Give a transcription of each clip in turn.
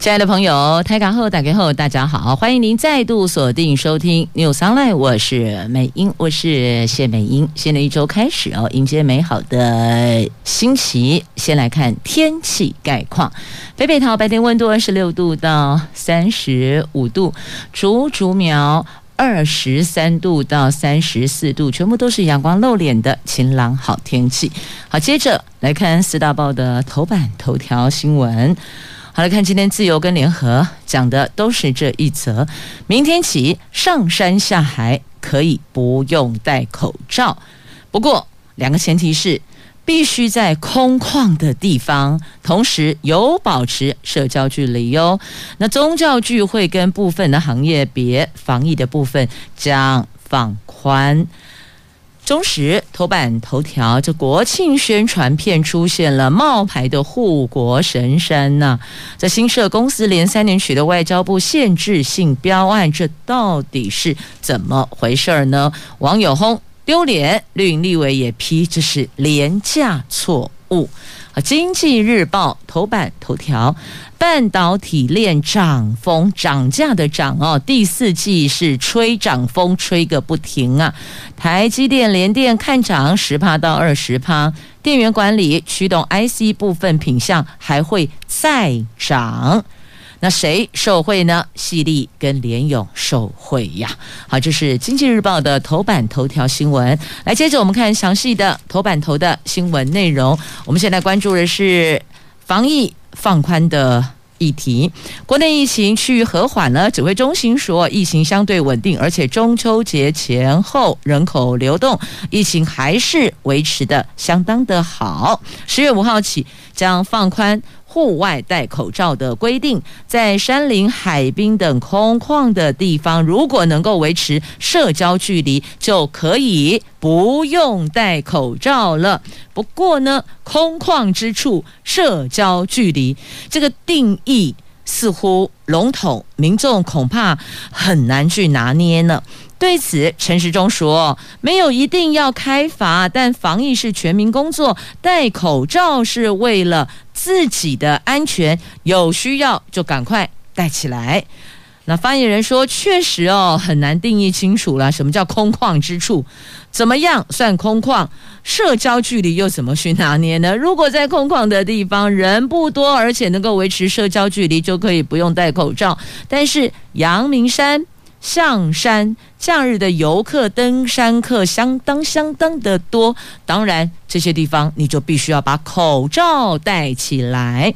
亲爱的朋友，台港后打开后，大家好，欢迎您再度锁定收听 News Online，我是美英，我是谢美英。新的一周开始哦，迎接美好的星期。先来看天气概况，北北桃白天温度二十六度到三十五度，竹竹苗二十三度到三十四度，全部都是阳光露脸的晴朗好天气。好，接着来看四大报的头版头条新闻。好来看今天自由跟联合讲的都是这一则。明天起上山下海可以不用戴口罩，不过两个前提是必须在空旷的地方，同时有保持社交距离哟。那宗教聚会跟部分的行业别防疫的部分将放宽。中时头版头条，这国庆宣传片出现了冒牌的护国神山呐、啊！这新设公司连三年取得外交部限制性标案，这到底是怎么回事儿呢？网友轰丢脸，绿营立委也批这是廉价错误。啊，经济日报头版头条。半导体链涨风涨价的涨哦，第四季是吹涨风吹个不停啊！台积电、联电看涨十趴到二十趴，电源管理驱动 IC 部分品项还会再涨。那谁受惠呢？矽力跟联咏受惠呀。好，这是经济日报的头版头条新闻。来，接着我们看详细的头版头的新闻内容。我们现在关注的是防疫。放宽的议题，国内疫情趋于和缓呢。指挥中心说，疫情相对稳定，而且中秋节前后人口流动，疫情还是维持的相当的好。十月五号起将放宽。户外戴口罩的规定，在山林、海滨等空旷的地方，如果能够维持社交距离，就可以不用戴口罩了。不过呢，空旷之处社交距离这个定义似乎笼统，民众恐怕很难去拿捏呢。对此，陈时中说：“没有一定要开罚，但防疫是全民工作，戴口罩是为了自己的安全，有需要就赶快戴起来。”那发言人说：“确实哦，很难定义清楚了，什么叫空旷之处？怎么样算空旷？社交距离又怎么去拿捏呢？如果在空旷的地方人不多，而且能够维持社交距离，就可以不用戴口罩。但是阳明山。”象山假日的游客、登山客相当相当的多，当然这些地方你就必须要把口罩戴起来。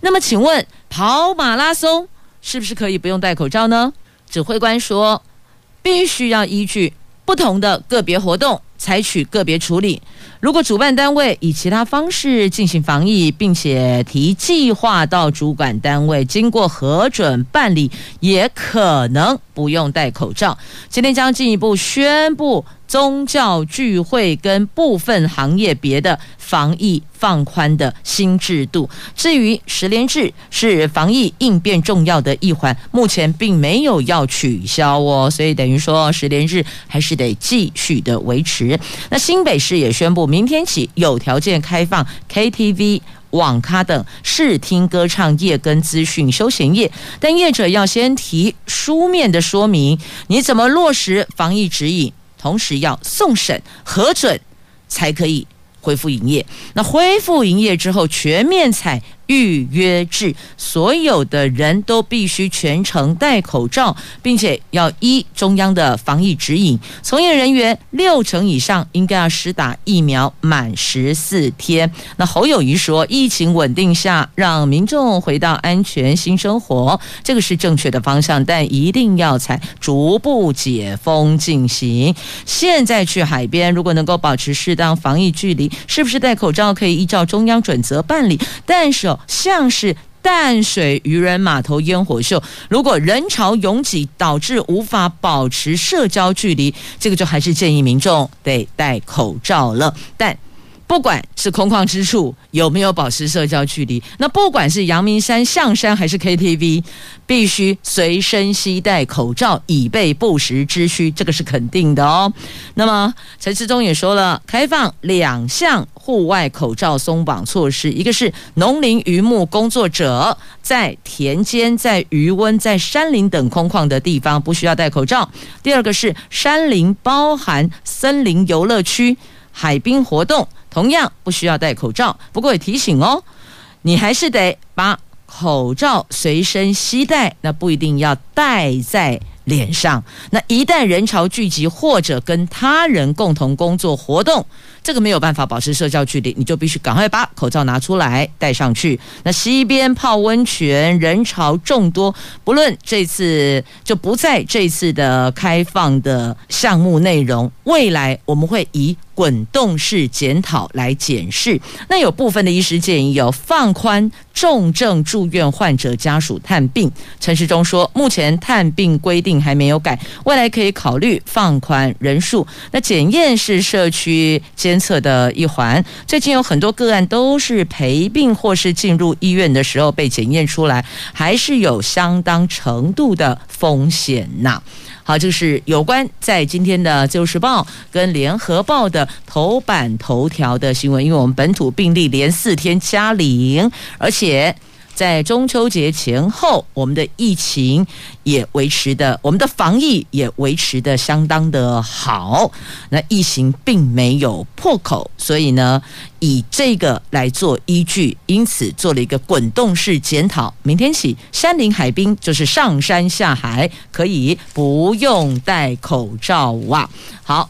那么，请问跑马拉松是不是可以不用戴口罩呢？指挥官说，必须要依据不同的个别活动采取个别处理。如果主办单位以其他方式进行防疫，并且提计划到主管单位经过核准办理，也可能不用戴口罩。今天将进一步宣布。宗教聚会跟部分行业别的防疫放宽的新制度，至于十连制是防疫应变重要的一环，目前并没有要取消哦，所以等于说十连制还是得继续的维持。那新北市也宣布，明天起有条件开放 KTV、网咖等视听歌唱业跟资讯休闲业，但业者要先提书面的说明，你怎么落实防疫指引。同时要送审核准，才可以恢复营业。那恢复营业之后，全面采预约制，所有的人都必须全程戴口罩，并且要依中央的防疫指引。从业人员六成以上应该要施打疫苗满十四天。那侯友宜说，疫情稳定下，让民众回到安全新生活，这个是正确的方向，但一定要采逐步解封进行。现在去海边，如果能够保持适当防疫距离，是不是戴口罩可以依照中央准则办理？但是。像是淡水渔人码头烟火秀，如果人潮拥挤导致无法保持社交距离，这个就还是建议民众得戴口罩了。但不管是空旷之处有没有保持社交距离，那不管是阳明山、象山还是 KTV，必须随身携带口罩，以备不时之需，这个是肯定的哦。那么陈志忠也说了，开放两项户外口罩松绑措施，一个是农林渔牧工作者在田间、在鱼塭、在山林等空旷的地方不需要戴口罩；第二个是山林包含森林游乐区、海滨活动。同样不需要戴口罩，不过也提醒哦，你还是得把口罩随身携带，那不一定要戴在脸上。那一旦人潮聚集或者跟他人共同工作活动，这个没有办法保持社交距离，你就必须赶快把口罩拿出来戴上去。那西边泡温泉，人潮众多，不论这次就不在这次的开放的项目内容。未来我们会以滚动式检讨来检视。那有部分的医师建议有放宽重症住院患者家属探病。陈时中说，目前探病规定还没有改，未来可以考虑放宽人数。那检验是社区检。监测的一环，最近有很多个案都是陪病或是进入医院的时候被检验出来，还是有相当程度的风险呐。好，这是有关在今天的《自由时报》跟《联合报》的头版头条的新闻，因为我们本土病例连四天加零，而且。在中秋节前后，我们的疫情也维持的，我们的防疫也维持的相当的好。那疫情并没有破口，所以呢，以这个来做依据，因此做了一个滚动式检讨。明天起，山林海滨就是上山下海可以不用戴口罩哇。好。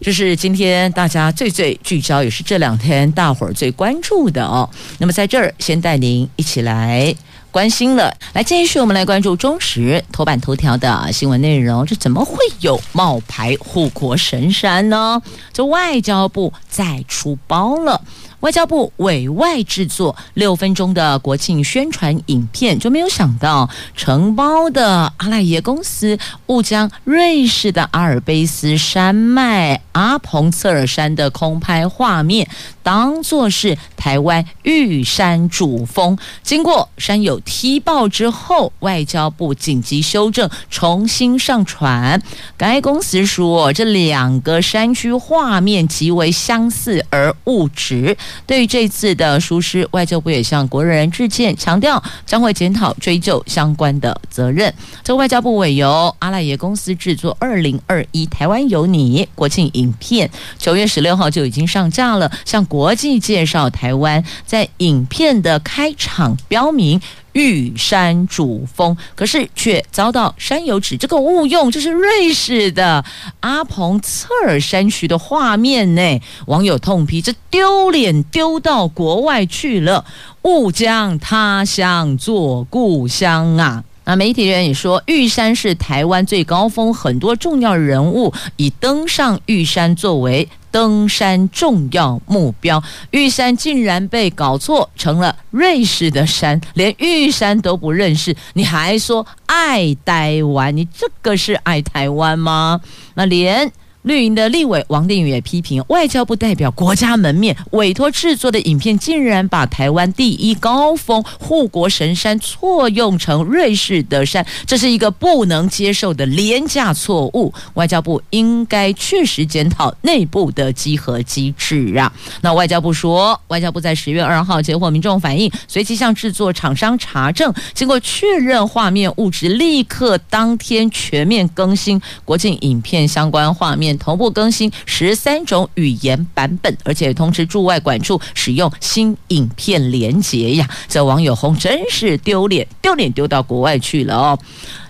这是今天大家最最聚焦，也是这两天大伙儿最关注的哦。那么在这儿，先带您一起来关心了。来，继续我们来关注中时头版头条的新闻内容。这怎么会有冒牌护国神山呢？这外交部再出包了。外交部委外制作六分钟的国庆宣传影片，就没有想到承包的阿赖耶公司误将瑞士的阿尔卑斯山脉阿彭策尔山的空拍画面当作是台湾玉山主峰。经过山友踢爆之后，外交部紧急修正，重新上传。该公司说，这两个山区画面极为相似而误植。对于这次的疏失，外交部也向国人致歉，强调将会检讨追究相关的责任。这外交部委由阿赖耶公司制作二零二一台湾有你国庆影片，九月十六号就已经上架了，向国际介绍台湾。在影片的开场标明。玉山主峰，可是却遭到山友指这个误用，就是瑞士的阿彭策尔山区的画面呢。网友痛批：这丢脸丢到国外去了，误将他乡做故乡啊！那媒体人也说，玉山是台湾最高峰，很多重要人物以登上玉山作为。登山重要目标，玉山竟然被搞错成了瑞士的山，连玉山都不认识，你还说爱台湾？你这个是爱台湾吗？那连。绿营的立委王定宇也批评，外交部代表国家门面委托制作的影片，竟然把台湾第一高峰护国神山错用成瑞士的山，这是一个不能接受的廉价错误。外交部应该确实检讨内部的稽核机制啊。那外交部说，外交部在十月二号接获民众反映，随即向制作厂商查证，经过确认画面误植，立刻当天全面更新国庆影片相关画面。同步更新十三种语言版本，而且通知驻外管处使用新影片连接呀！这网友红真是丢脸，丢脸丢到国外去了哦。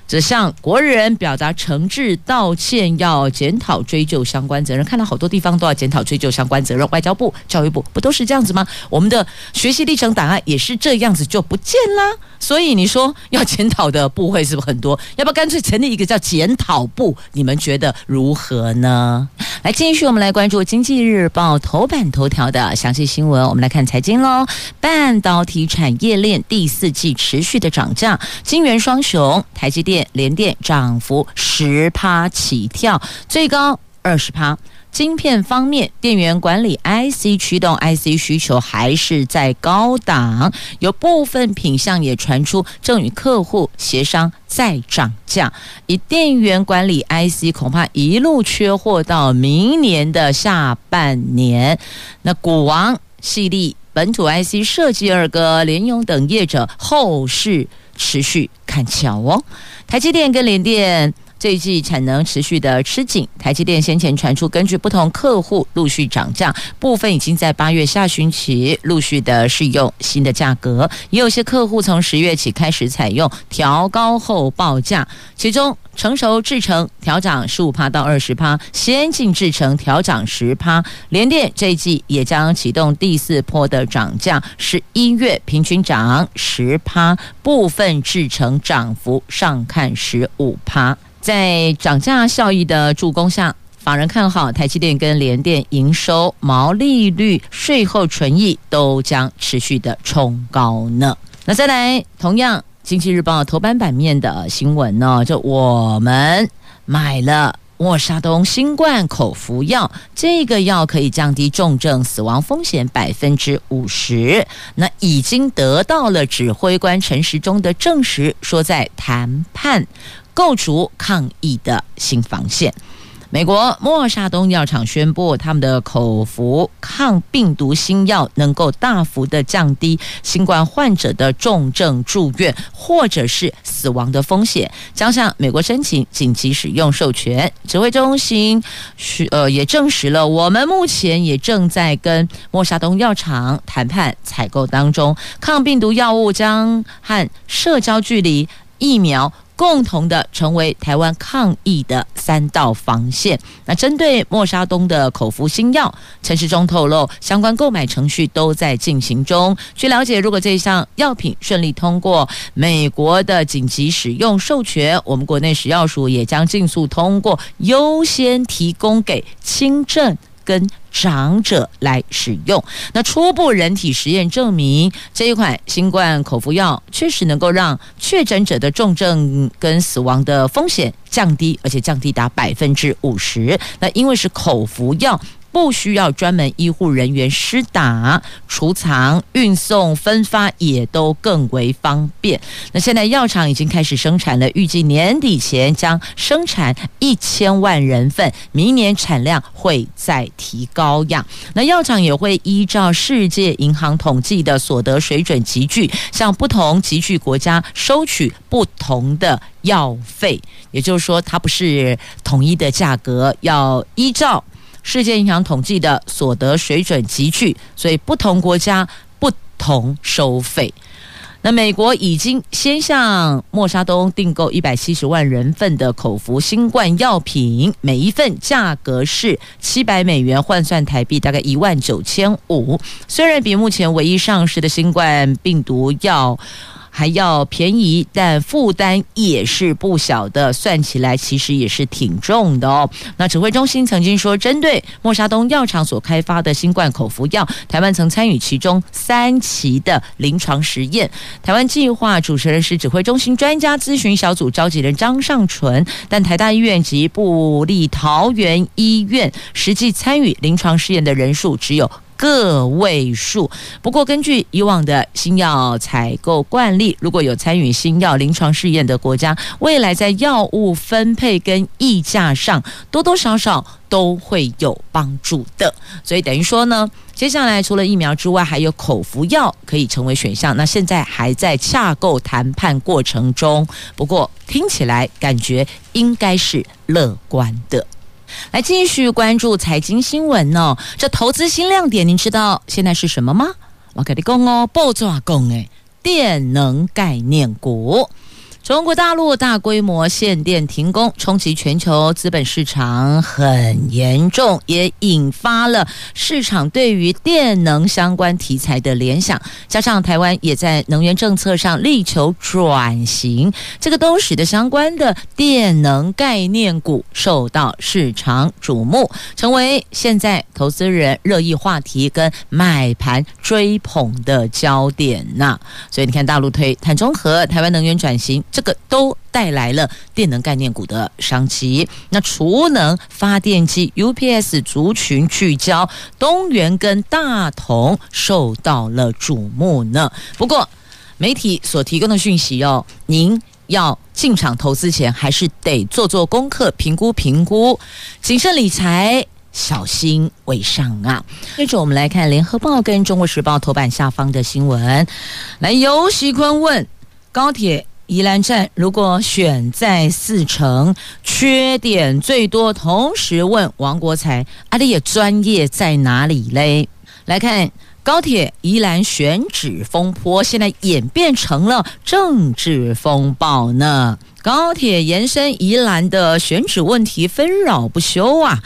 只向国人表达诚挚道歉，要检讨追究相关责任。看到好多地方都要检讨追究相关责任，外交部、教育部不都是这样子吗？我们的学习历程档案也是这样子就不见啦。所以你说要检讨的部会是不是很多？要不要干脆成立一个叫检讨部？你们觉得如何呢？来，继续我们来关注《经济日报》头版头条的详细新闻。我们来看财经喽，半导体产业链第四季持续的涨价，晶圆双雄台积电。联电涨幅十趴起跳，最高。二十趴。晶片方面，电源管理 IC 驱动 IC 需求还是在高档，有部分品项也传出正与客户协商再涨价。以电源管理 IC 恐怕一路缺货到明年的下半年。那股王矽力、本土 IC 设计二哥联咏等业者后市持续看俏哦。台积电跟联电。这一季产能持续的吃紧，台积电先前传出根据不同客户陆续涨价，部分已经在八月下旬起陆续的适用新的价格，也有些客户从十月起开始采用调高后报价，其中成熟制程调涨十五趴到二十趴，先进制程调涨十趴，联电这一季也将启动第四波的涨价，十一月平均涨十趴，部分制程涨幅上看十五趴。在涨价效益的助攻下，法人看好台积电跟联电营收、毛利率、税后纯益都将持续的冲高呢。那再来，同样《经济日报》头版版面的新闻呢，就我们买了莫沙东新冠口服药，这个药可以降低重症死亡风险百分之五十。那已经得到了指挥官陈时中的证实，说在谈判。构筑抗疫的新防线。美国默沙东药厂宣布，他们的口服抗病毒新药能够大幅的降低新冠患者的重症住院或者是死亡的风险，将向美国申请紧急使用授权。指挥中心是呃也证实了，我们目前也正在跟默沙东药厂谈判采购当中，抗病毒药物将和社交距离疫苗。共同的成为台湾抗疫的三道防线。那针对莫沙东的口服新药，陈时中透露，相关购买程序都在进行中。据了解，如果这项药品顺利通过美国的紧急使用授权，我们国内食药署也将尽速通过，优先提供给轻症。跟长者来使用。那初步人体实验证明，这一款新冠口服药确实能够让确诊者的重症跟死亡的风险降低，而且降低达百分之五十。那因为是口服药。不需要专门医护人员施打，储藏、运送、分发也都更为方便。那现在药厂已经开始生产了，预计年底前将生产一千万人份，明年产量会再提高样。那药厂也会依照世界银行统计的所得水准集聚，向不同集聚国家收取不同的药费。也就是说，它不是统一的价格，要依照。世界银行统计的所得水准级距，所以不同国家不同收费。那美国已经先向默沙东订购一百七十万人份的口服新冠药品，每一份价格是七百美元，换算台币大概一万九千五。虽然比目前唯一上市的新冠病毒药。还要便宜，但负担也是不小的，算起来其实也是挺重的哦。那指挥中心曾经说，针对默沙东药厂所开发的新冠口服药，台湾曾参与其中三期的临床实验。台湾计划主持人是指挥中心专家咨询小组召集人张尚淳，但台大医院及布立桃园医院实际参与临床试验的人数只有。个位数。不过，根据以往的新药采购惯例，如果有参与新药临床试验的国家，未来在药物分配跟议价上，多多少少都会有帮助的。所以等于说呢，接下来除了疫苗之外，还有口服药可以成为选项。那现在还在洽购谈判过程中，不过听起来感觉应该是乐观的。来继续关注财经新闻、哦。这投资新亮点，您知道现在是什么吗？我跟你讲哦，爆炸讲诶，电能概念股。中国大陆大规模限电停工，冲击全球资本市场很严重，也引发了市场对于电能相关题材的联想。加上台湾也在能源政策上力求转型，这个都使得相关的电能概念股受到市场瞩目，成为现在投资人热议话题跟买盘追捧的焦点呐。所以你看，大陆推碳中和，台湾能源转型。这个都带来了电能概念股的商机。那储能发电机 UPS 族群聚焦，东元跟大同受到了瞩目呢。不过媒体所提供的讯息哦，您要进场投资前，还是得做做功课，评估评估，谨慎理财。小心为上啊！接着我们来看《联合报》跟《中国时报》头版下方的新闻。来，游锡堃问高铁宜兰站如果选在四城，缺点最多。同时问王国材，阿里也专业在哪里嘞？来看高铁宜兰选址风波，现在演变成了政治风暴呢。高铁延伸宜兰的选址问题纷扰不休啊！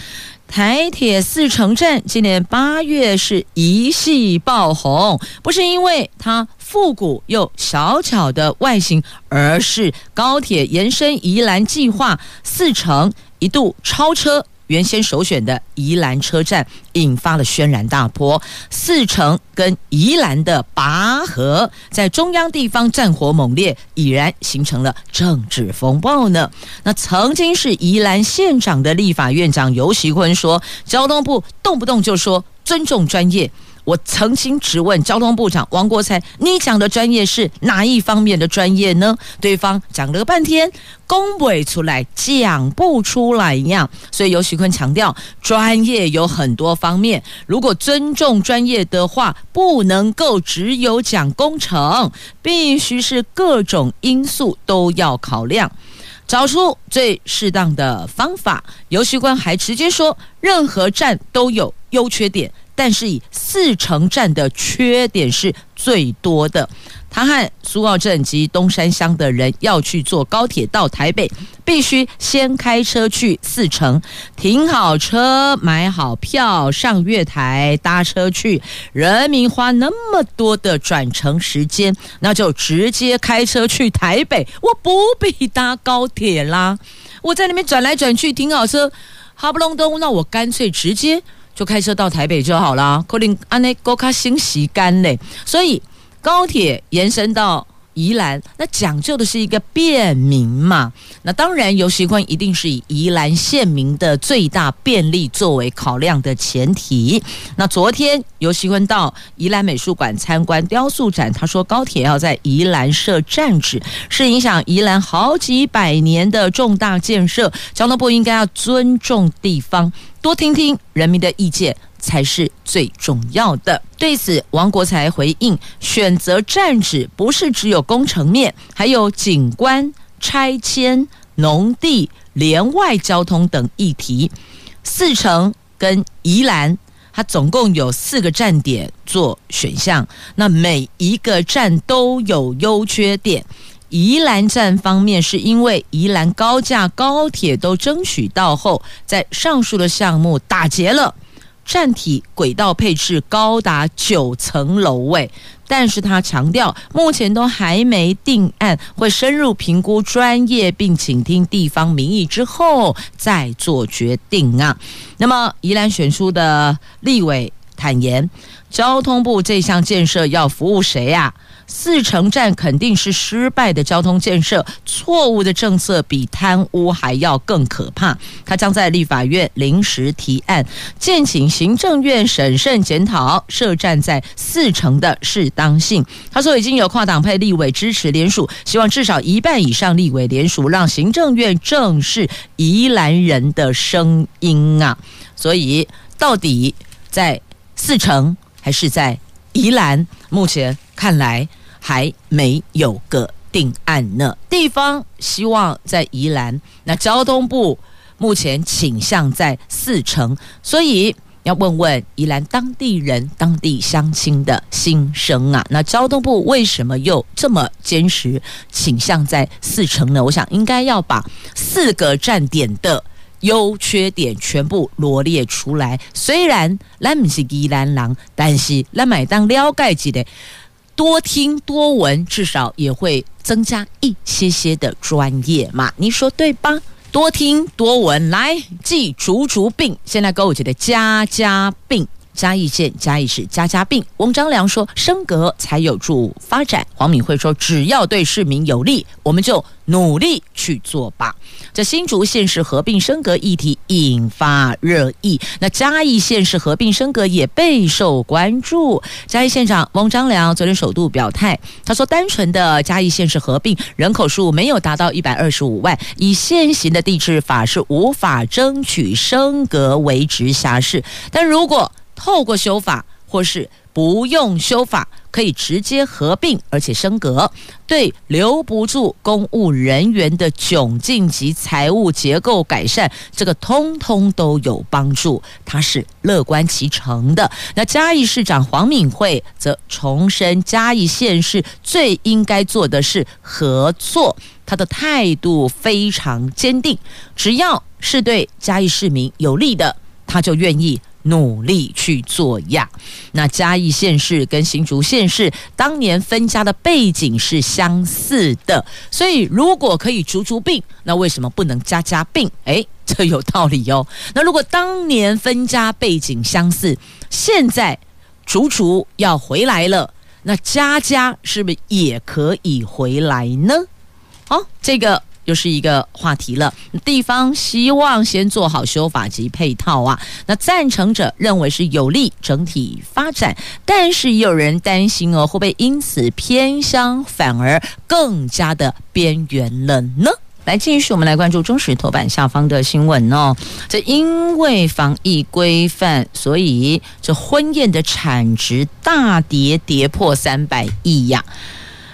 台铁四城站今年八月是一夕爆红，不是因为它复古又小巧的外形，而是高铁延伸宜兰计划四城一度超车。原先首选的宜兰车站引发了轩然大波，四城跟宜兰的拔河在中央地方战火猛烈，已然形成了政治风暴呢。那曾经是宜兰县长的立法院长游锡堃说，交通部动不动就说尊重专业。我曾经质问交通部长王国材：“你讲的专业是哪一方面的专业呢？”对方讲了半天，讲不出来，讲不出来一样。所以游锡堃强调，专业有很多方面，如果尊重专业的话，不能够只有讲工程，必须是各种因素都要考量，找出最适当的方法。游锡堃还直接说，任何站都有优缺点。但是以四城站的缺点是最多的。他和苏澳镇及东山乡的人要去坐高铁到台北，必须先开车去四城，停好车，买好票，上月台搭车去。人民花那么多的转乘时间，那就直接开车去台北，我不必搭高铁啦。我在那边转来转去，停好车，哈不隆咚，那我干脆直接。就开车到台北就好了，可能安内高卡新时间嘞。所以高铁延伸到宜兰，那讲究的是一个便民嘛。那当然，游锡堃一定是以宜兰县民的最大便利作为考量的前提。那昨天游锡堃到宜兰美术馆参观雕塑展，他说高铁要在宜兰设站址，是影响宜兰好几百年的重大建设，交通部应该要尊重地方。多听听人民的意见才是最重要的。对此，王国才回应：选择站址不是只有工程面，还有景观、拆迁、农地、连外交通等议题。四城跟宜兰，它总共有四个站点做选项，那每一个站都有优缺点。宜兰站方面，是因为宜兰高架高铁都争取到后，在上述的项目打结了，站体轨道配置高达九层楼位，但是他强调目前都还没定案，会深入评估专业，并请听地方民意之后再做决定啊。那么宜兰选出的立委坦言，交通部这项建设要服务谁呀？四城站肯定是失败的交通建设，错误的政策比贪污还要更可怕。他将在立法院临时提案，建请行政院审慎检讨设站在四城的适当性。他说已经有跨党派立委支持联署，希望至少一半以上立委联署，让行政院正视宜兰人的声音啊。所以到底在四城还是在宜兰？目前看来。还没有个定案呢。地方希望在宜兰，那交通部目前倾向在四城，所以要问问宜兰当地人、当地乡亲的心声啊。那交通部为什么又这么坚持倾向在四城呢？我想应该要把四个站点的优缺点全部罗列出来。虽然咱不是宜兰人，但是咱买当了解一下。多听多闻，至少也会增加一些些的专业嘛，你说对吧？多听多闻，来记竹竹病。现在跟我觉得家家病，嘉义县嘉义市家家病。翁章良说，升格才有助发展。黄敏惠说，只要对市民有利，我们就努力去做吧。这新竹县市合并升格议题引发热议，那嘉义县市合并升格也备受关注。嘉义县长翁章良昨天首度表态，他说，单纯的嘉义县市合并人口数没有达到一百二十五万，以现行的地质法是无法争取升格为直辖市，但如果透过修法或是不用修法，可以直接合并，而且升格，对留不住公务人员的窘境及财务结构改善，这个通通都有帮助。他是乐观其成的。那嘉义市长黄敏惠则重申，嘉义县市最应该做的是合作，他的态度非常坚定，只要是对嘉义市民有利的，他就愿意。努力去做呀。那嘉义县市跟新竹县市当年分家的背景是相似的，所以如果可以逐逐并，那为什么不能家家并？诶，这有道理哟。那如果当年分家背景相似，现在逐逐要回来了，那家家是不是也可以回来呢？好，这个。就是一个话题了。地方希望先做好修法及配套啊。那赞成者认为是有利整体发展，但是也有人担心哦，会不会因此偏乡反而更加的边缘了呢？来，继续我们来关注中时头版下方的新闻哦。这因为防疫规范，所以这婚宴的产值大跌，跌破三百亿呀。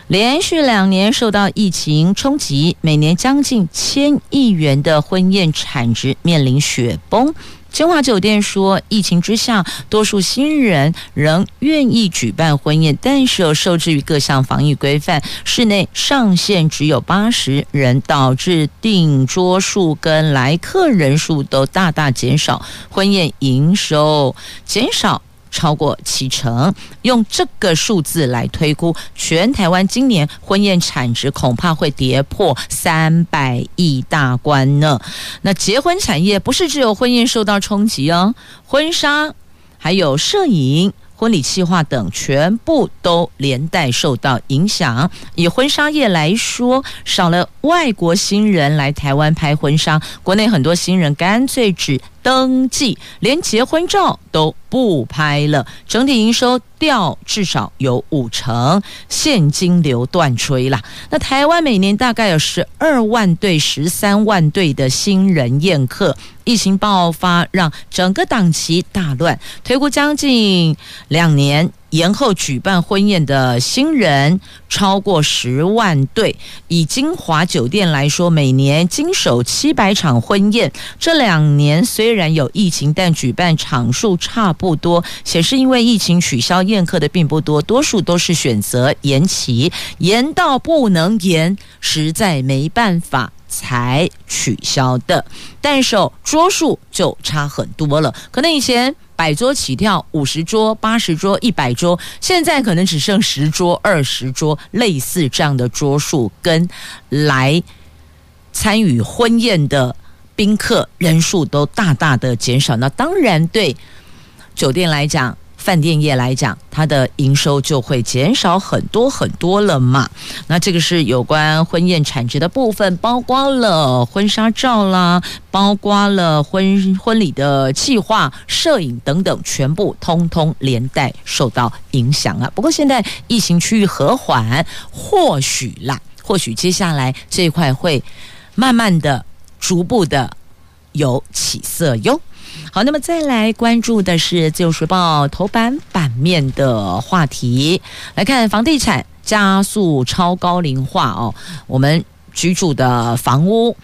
连续两年受到疫情冲击，每年将近千亿元的婚宴产值面临雪崩。金华酒店说，疫情之下，多数新人仍愿意举办婚宴，但是受制于各项防疫规范，室内上限只有八十人，导致订桌数跟来客人数都大大减少，婚宴营收减少。超过七成，用这个数字来推估，全台湾今年婚宴产值恐怕会跌破三百亿大关呢。那结婚产业不是只有婚宴受到冲击哦，婚纱还有摄影。婚礼企划等全部都连带受到影响。以婚纱业来说，少了外国新人来台湾拍婚纱，国内很多新人干脆只登记，连结婚照都不拍了，整体营收掉至少有五成，现金流断炊啦。那台湾每年大概有十二万对、十三万对的新人宴客。疫情爆发，让整个档期大乱。推估将近两年延后举办婚宴的新人超过十万对。以金华酒店来说，每年经手七百场婚宴。这两年虽然有疫情，但举办场数差不多。显示因为疫情取消宴客的并不多，多数都是选择延期，延到不能延，实在没办法。才取消的，但是桌数就差很多了。可能以前百桌起跳，五十桌、八十桌、一百桌，现在可能只剩十桌、二十桌，类似这样的桌数，跟来参与婚宴的宾客人数都大大的减少。那当然对酒店来讲。饭店业来讲，它的营收就会减少很多很多了嘛。那这个是有关婚宴产值的部分，包括了婚纱照啦，包括了婚婚礼的计划、摄影等等，全部通通连带受到影响啊。不过现在疫情趋于和缓，或许啦，或许接下来这一块会慢慢的、逐步的有起色哟。好，那么再来关注的是《自由时报》头版版面的话题，来看房地产加速超高龄化哦，我们居住的房屋。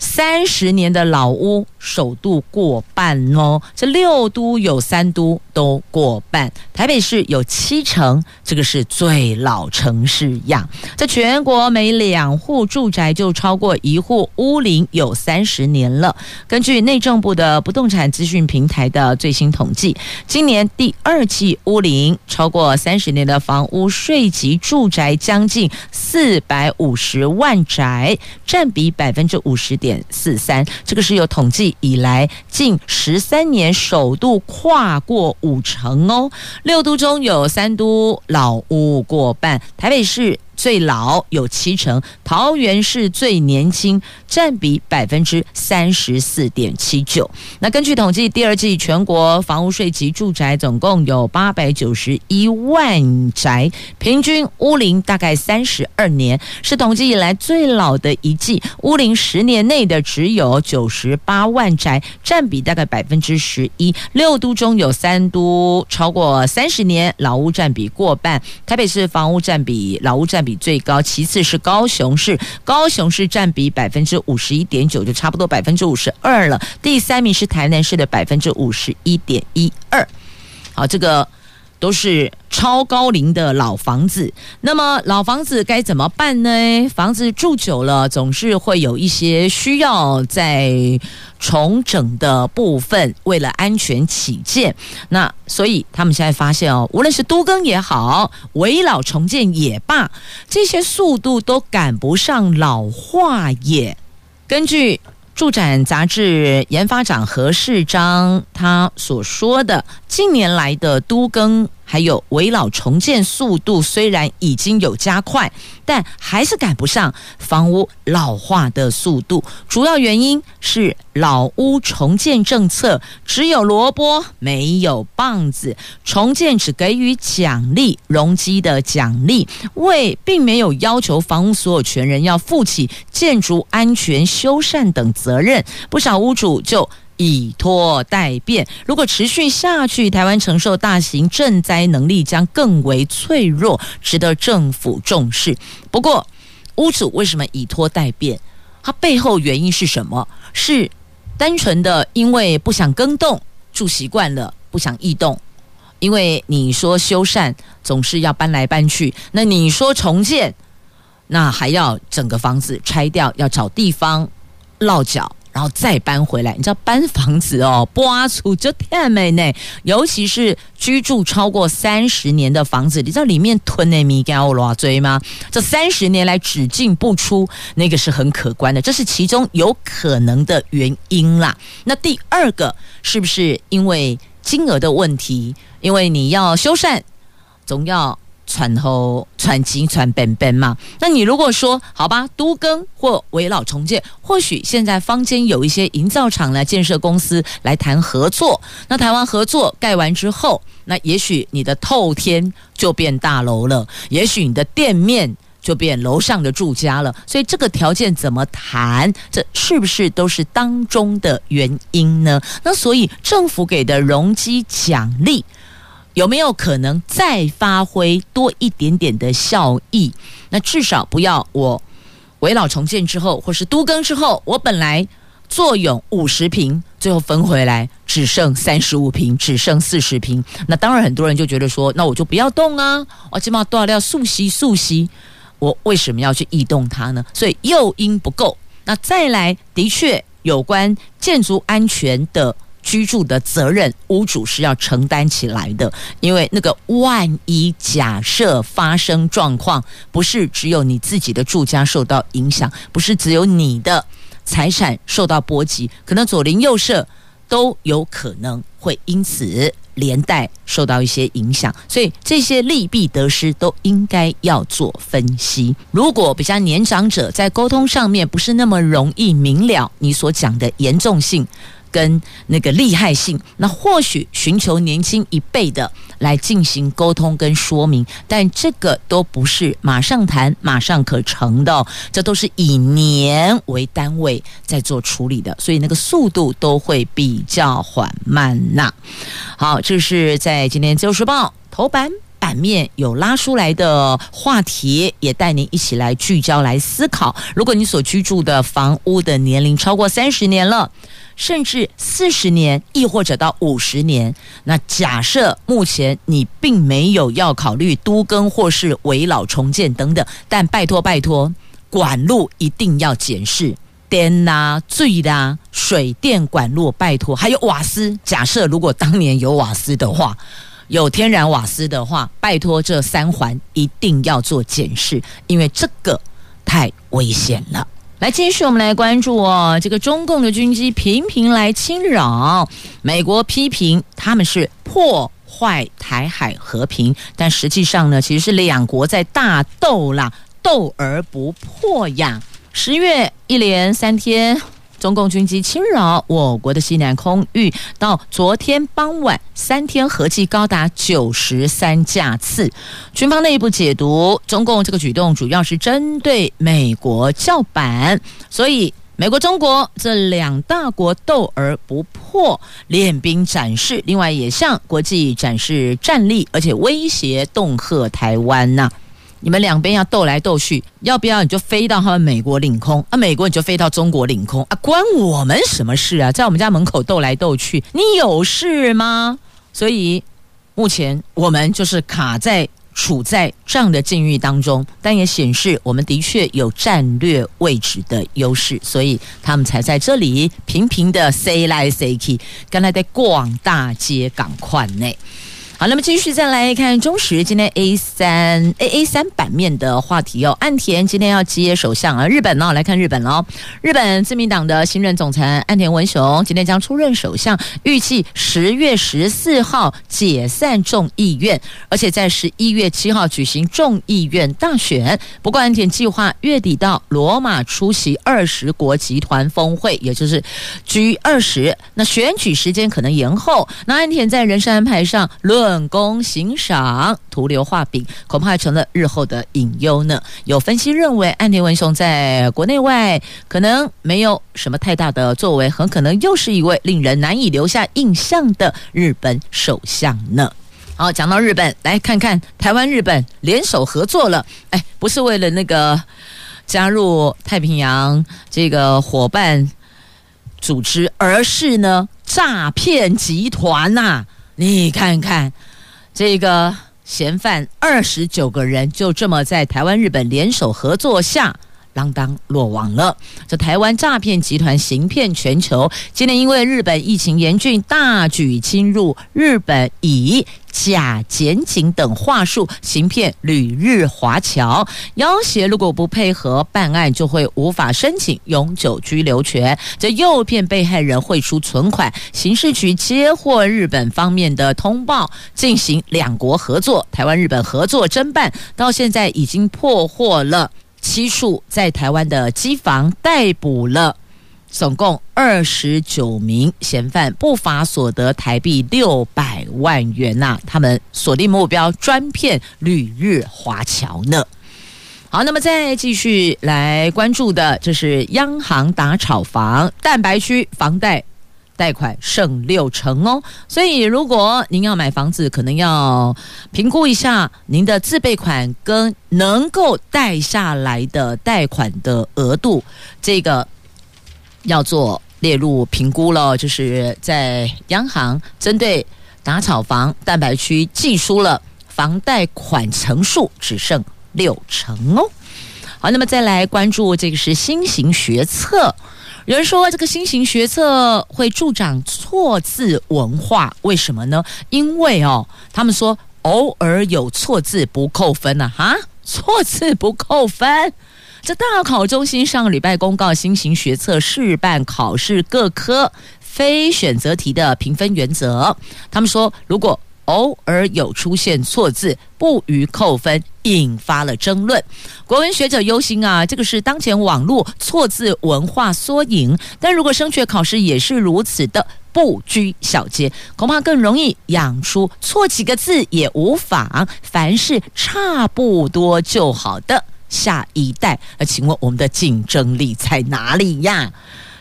三十年的老屋首度过半哦，这六都有三都都过半，台北市有七成，这个是最老城市样。在全国每两户住宅就超过一户屋龄有三十年了。根据内政部的不动产资讯平台的最新统计，今年第二季屋龄超过三十年的房屋税级住宅将近四百五十万宅，占比百分之五十点四三，这个是有统计以来近十三年首度跨过五成哦。六都中有三都老屋过半，台北市。最老有七成，桃园市最年轻，占比百分之三十四点七九。那根据统计，第二季全国房屋税及住宅总共有八百九十一万宅，平均屋龄大概三十二年，是统计以来最老的一季。屋龄十年内的只有九十八万宅，占比大概百分之十一。六都中有三都超过三十年，老屋占比过半。台北市房屋占比老屋占比最高，其次是高雄市，高雄市占比百分之五十一点九，就差不多百分之五十二了。第三名是台南市的百分之五十一点一二。好，这个都是超高龄的老房子。那么老房子该怎么办呢？房子住久了，总是会有一些需要在。重整的部分，为了安全起见，那所以他们现在发现哦，无论是都更也好，围老重建也罢，这些速度都赶不上老化也。根据住展杂志研发长何世章他所说的，近年来的都更。还有围老重建速度虽然已经有加快，但还是赶不上房屋老化的速度。主要原因是老屋重建政策只有萝卜没有棒子，重建只给予奖励容积的奖励，为并没有要求房屋所有权人要负起建筑安全修缮等责任。不少屋主就。以拖待变，如果持续下去，台湾承受大型震灾能力将更为脆弱，值得政府重视。不过，屋主为什么以拖待变？它背后原因是什么？是单纯的因为不想更动，住习惯了，不想异动。因为你说修缮总是要搬来搬去，那你说重建，那还要整个房子拆掉，要找地方落脚。然后再搬回来，你知道搬房子哦，搬出就太美呢。尤其是居住超过三十年的房子，你知道里面囤的米干我偌多吗？这三十年来只进不出，那个是很可观的，这是其中有可能的原因啦。那第二个是不是因为金额的问题？因为你要修缮，总要。传后传金传本本嘛？那你如果说好吧，都更或危老重建，或许现在坊间有一些营造厂来建设公司来谈合作。那台湾合作盖完之后，那也许你的透天就变大楼了，也许你的店面就变楼上的住家了。所以这个条件怎么谈？这是不是都是当中的原因呢？那所以政府给的容积奖励。有没有可能再发挥多一点点的效益？那至少不要我围老重建之后，或是都更之后，我本来坐拥五十平，最后分回来只剩三十五平，只剩四十平。那当然很多人就觉得说，那我就不要动啊，我起码多少要速息速息，我为什么要去异动它呢？所以诱因不够。那再来，的确有关建筑安全的。居住的责任，屋主是要承担起来的，因为那个万一假设发生状况，不是只有你自己的住家受到影响，不是只有你的财产受到波及，可能左邻右舍都有可能会因此连带受到一些影响，所以这些利弊得失都应该要做分析。如果比较年长者在沟通上面不是那么容易明了你所讲的严重性。跟那个厉害性，那或许寻求年轻一辈的来进行沟通跟说明，但这个都不是马上谈、马上可成的，这都是以年为单位在做处理的，所以那个速度都会比较缓慢呐。好，这是在今天《自由时报》头版版面有拉出来的话题，也带您一起来聚焦来思考。如果你所居住的房屋的年龄超过三十年了。甚至四十年，亦或者到五十年。那假设目前你并没有要考虑都更或是危老重建等等，但拜托拜托，管路一定要检视，电啊、水啊、水电管路拜托，还有瓦斯。假设如果当年有瓦斯的话，有天然瓦斯的话，拜托这三环一定要做检视，因为这个太危险了。来，继续我们来关注哦，这个中共的军机频频来侵扰，美国批评他们是破坏台海和平，但实际上呢，其实是两国在大斗啦，斗而不破呀。十月一连三天，中共军机侵扰我国的西南空域，到昨天傍晚三天合计高达九十三架次。军方内部解读，中共这个举动主要是针对美国叫板，所以。美国、中国这两大国斗而不破，练兵展示，另外也向国际展示战力，而且威胁恫吓台湾呐、你们两边要斗来斗去，要不要你就飞到他们美国领空啊？美国你就飞到中国领空啊？关我们什么事啊？在我们家门口斗来斗去，你有事吗？所以目前我们就是卡在。处在这样的境遇当中，但也显示我们的确有战略位置的优势，所以他们才在这里频频的 say 来 say 去，刚才在逛大街赶快呢。好，那么继续再来看中时今天 A 三 A A 三版面的话题哦。岸田今天要接首相啊，日本呢、哦，来看日本喽。日本自民党的新任总裁岸田文雄今天将出任首相，预计十月十四号解散众议院，而且在十一月七号举行众议院大选。不过，岸田计划月底到罗马出席二十国集团峰会，也就是 G 二十。那选举时间可能延后。那岸田在人事安排上论。论功行赏、徒留画饼，恐怕成了日后的隐忧呢。有分析认为，岸田文雄在国内外可能没有什么太大的作为，很可能又是一位令人难以留下印象的日本首相呢。好，讲到日本，来看看台湾、日本联手合作了。哎，不是为了那个加入太平洋这个伙伴组织，而是呢诈骗集团呐、你看看，这个嫌犯二十九个人就这么在台湾、日本联手合作下，锒铛落网了。这台湾诈骗集团行骗全球，今年因为日本疫情严峻，大举侵入日本，以假检警等话术行骗旅日华侨，要挟如果不配合办案，就会无法申请永久居留权。这诱骗被害人汇出存款，刑事局接获日本方面的通报，进行两国合作，台湾日本合作侦办，到现在已经破获了。七处在台湾的机房逮捕了总共二十九名嫌犯，不法所得台币六百万元呐、他们锁定目标，专骗旅日华侨呢。好，那么再继续来关注的，这是央行打炒房，蛋白区房贷。贷款剩六成哦，所以如果您要买房子，可能要评估一下您的自备款跟能够贷下来的贷款的额度，这个要做列入评估了。就是在央行针对打炒房蛋白区寄出了房贷款成数只剩六成哦。好，那么再来关注这个是新型学测。有人说这个新型学测会助长错字文化，为什么呢？因为哦，他们说偶尔有错字不扣分呐，哈，错字不扣分。这大考中心上个礼拜公告新型学测试办考试各科非选择题的评分原则，他们说如果。偶尔有出现错字，不予扣分，引发了争论。国文学者忧心啊，这个是当前网络错字文化缩影。但如果升学考试也是如此的不拘小节，恐怕更容易养出错几个字也无妨，凡事差不多就好的下一代。那请问我们的竞争力在哪里呀？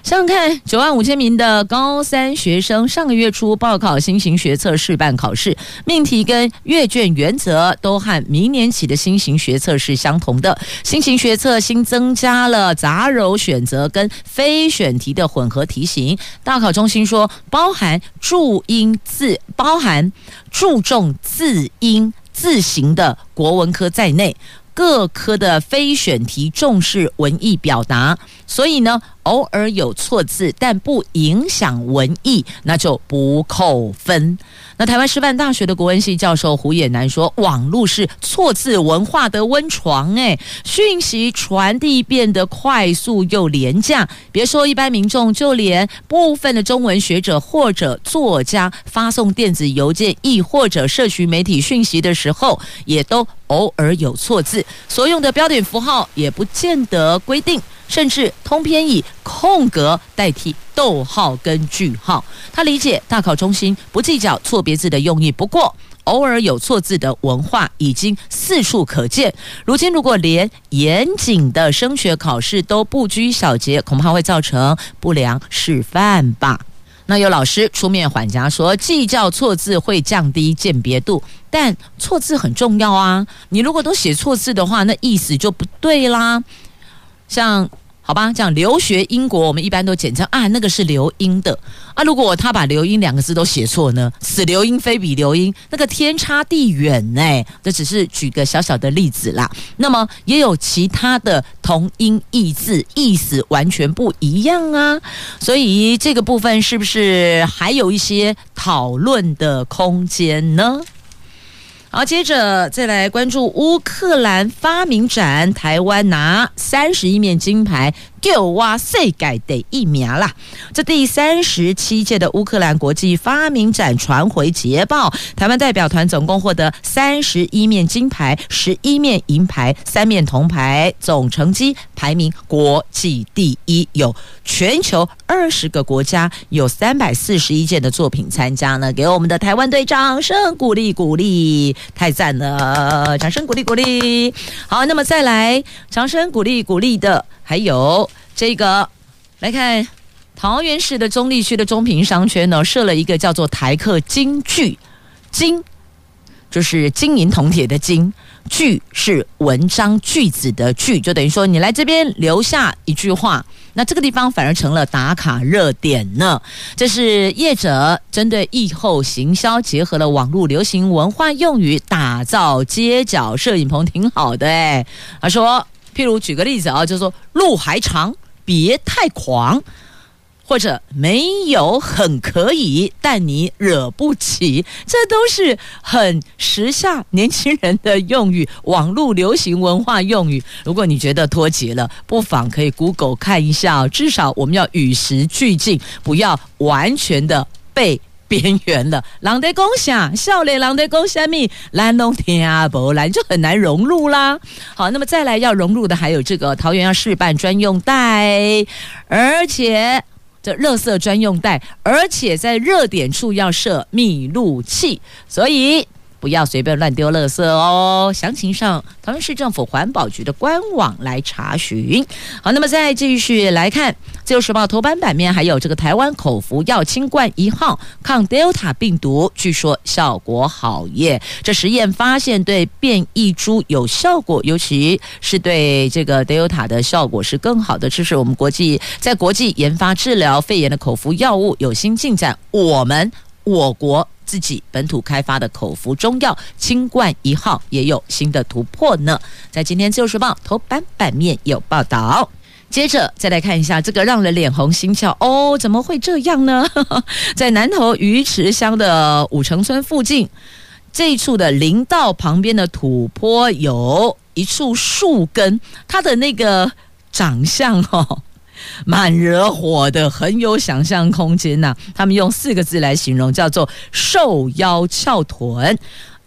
想想看，九万五千名的高三学生上个月初报考新型学测试办考试，命题跟阅卷原则都和明年起的新型学测是相同的。新型学测新增加了杂糅选择跟非选题的混合题型。大考中心说，包含注音字，包含注重字音字形的国文科在内。各科的非选题重视文艺表达，所以呢，偶尔有错字，但不影响文意，那就不扣分。那台湾师范大学的国文系教授胡也南说：“网络是错字文化的温床，哎，讯息传递变得快速又廉价。别说一般民众，就连部分的中文学者或者作家发送电子邮件，亦或者社群媒体讯息的时候，也都偶尔有错字，所用的标点符号也不见得规定。”甚至通篇以空格代替逗号跟句号。他理解大考中心不计较错别字的用意，不过偶尔有错字的文化已经四处可见。如今如果连严谨的升学考试都不拘小节，恐怕会造成不良示范吧。那有老师出面缓颊说，计较错字会降低鉴别度，但错字很重要啊！你如果都写错字的话，那意思就不对啦。像。好吧，这样留学英国，我们一般都简称啊，那个是留英的啊。如果他把“留英”两个字都写错呢？此留英，非彼留英，那个天差地远呢。这只是举个小小的例子啦。那么也有其他的同音异字，意思完全不一样啊。所以这个部分是不是还有一些讨论的空间呢？好，接着再来关注乌克兰发明展，台湾拿三十一面金牌。就哇塞，改得疫苗啦！这第三十七届的乌克兰国际发明展传回捷报，台湾代表团总共获得三十一面金牌、十一面银牌、三面铜牌，总成绩排名国际第一。有全球二十个国家，有三百四十一件的作品参加呢。给我们的台湾队掌声鼓励鼓励，太赞了！掌声鼓励鼓励。好，那么再来掌声鼓励鼓励的。还有这个，来看桃园市的中坜区的中平商圈呢，设了一个叫做台客金句，金就是金银铜铁的金，句是文章句子的句，就等于说你来这边留下一句话，那这个地方反而成了打卡热点呢。这是业者针对疫后行销，结合了网络流行文化用语，打造街角摄影棚，挺好的哎。他说。譬如举个例子啊，就是说路还长，别太狂，或者没有很可以，但你惹不起，这都是很时下年轻人的用语，网络流行文化用语。如果你觉得脱节了，不妨可以 Google 看一下，至少我们要与时俱进，不要完全的被。边缘了，人在共享，少年人在共享咪，难弄听不来，就很难融入啦。好，那么再来要融入的还有这个桃园要试办专用袋，而且这乐色专用袋，而且在热点处要设密录器，所以。不要随便乱丢垃圾哦！详情上桃园市政府环保局的官网来查询。好，那么再继续来看《自由时报》头版版面，还有这个台湾口服药清冠一号抗 Delta 病毒，据说效果好耶！这实验发现对变异株有效果，尤其是对这个 Delta 的效果是更好的。这是我们国际在国际研发治疗肺炎的口服药物有新进展。我们我国。自己本土开发的口服中药清冠一号也有新的突破呢，在今天《自由时报》头版版面有报道。接着再来看一下这个让人脸红心跳哦，怎么会这样呢？在南投鱼池乡的五城村附近，这一处的林道旁边的土坡有一处树根，它的那个长相哦。蛮惹火的，很有想象空间呐、他们用四个字来形容，叫做“瘦腰翘臀”。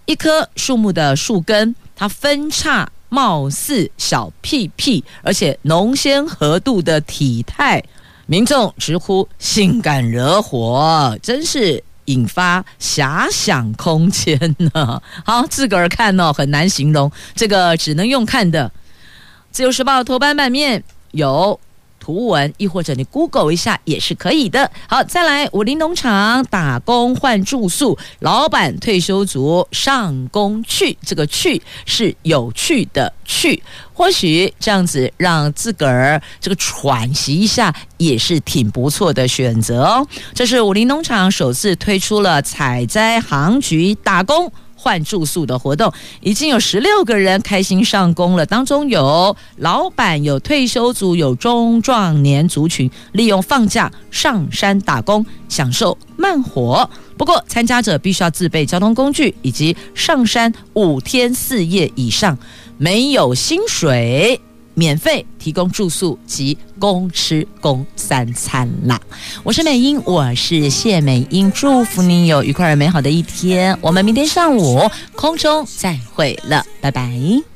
一棵树木的树根，它分叉，貌似小屁屁，而且浓纤合度的体态，民众直呼性感惹火，真是引发遐想空间呢。好，自个儿看哦，很难形容，这个只能用看的。自由时报头版版面有。图文，亦或者你 Google 一下也是可以的。好，再来武林农场打工换住宿，老板退休族上工去，这个去是有趣的去，或许这样子让自个儿这个喘息一下也是挺不错的选择哦。这是武林农场首次推出了采摘行局打工。换住宿的活动，已经有十六个人开心上工了。当中有老板、有退休族、有中壮年族群，利用放假上山打工，享受慢活。不过，参加者必须要自备交通工具，以及上山五天四夜以上，没有薪水。免费提供住宿及公吃公三餐啦！我是美英，我是谢美英，祝福你有愉快而美好的一天。我们明天上午空中再会了，拜拜。